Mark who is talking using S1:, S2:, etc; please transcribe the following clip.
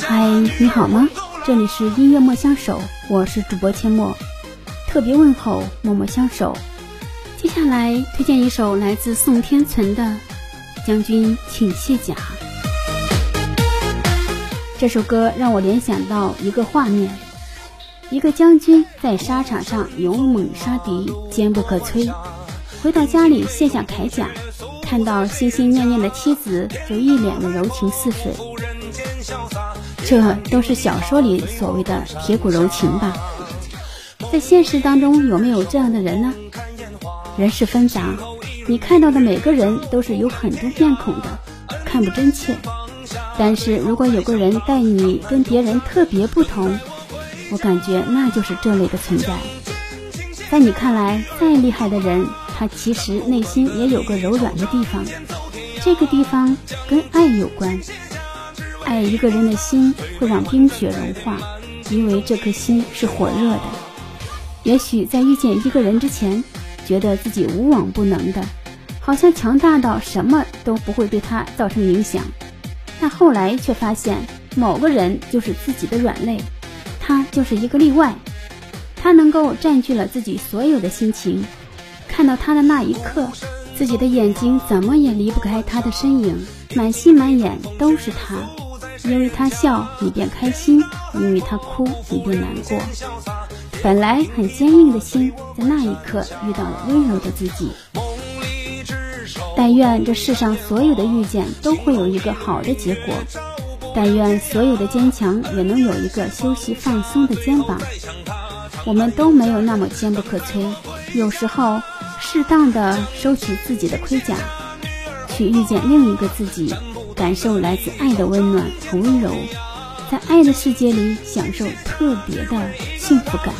S1: 嗨，你好吗？这里是音乐莫相守，我是主播阡陌，特别问候默默相守。接下来推荐一首来自宋天存的《将军请卸甲》。这首歌让我联想到一个画面：一个将军在沙场上勇猛杀敌，坚不可摧。回到家里卸下铠甲，看到心心念念的妻子，就一脸的柔情似水。这都是小说里所谓的铁骨柔情吧？在现实当中有没有这样的人呢？人世纷杂，你看到的每个人都是有很多面孔的，看不真切。但是如果有个人待你跟别人特别不同，我感觉那就是这类的存在。在你看来再厉害的人，他其实内心也有个柔软的地方，这个地方跟爱有关。爱一个人的心会让冰雪融化，因为这颗心是火热的。也许在遇见一个人之前。觉得自己无往不能的，好像强大到什么都不会对他造成影响。但后来却发现，某个人就是自己的软肋，他就是一个例外。他能够占据了自己所有的心情，看到他的那一刻，自己的眼睛怎么也离不开他的身影，满心满眼都是他。因为他笑，你便开心；因为他哭，你便难过。本来很坚硬的心，在那一刻遇到了温柔的自己。但愿这世上所有的遇见都会有一个好的结果。但愿所有的坚强也能有一个休息放松的肩膀。我们都没有那么坚不可摧。有时候，适当的收起自己的盔甲，去遇见另一个自己，感受来自爱的温暖和温柔。在爱的世界里享受特别的幸福感。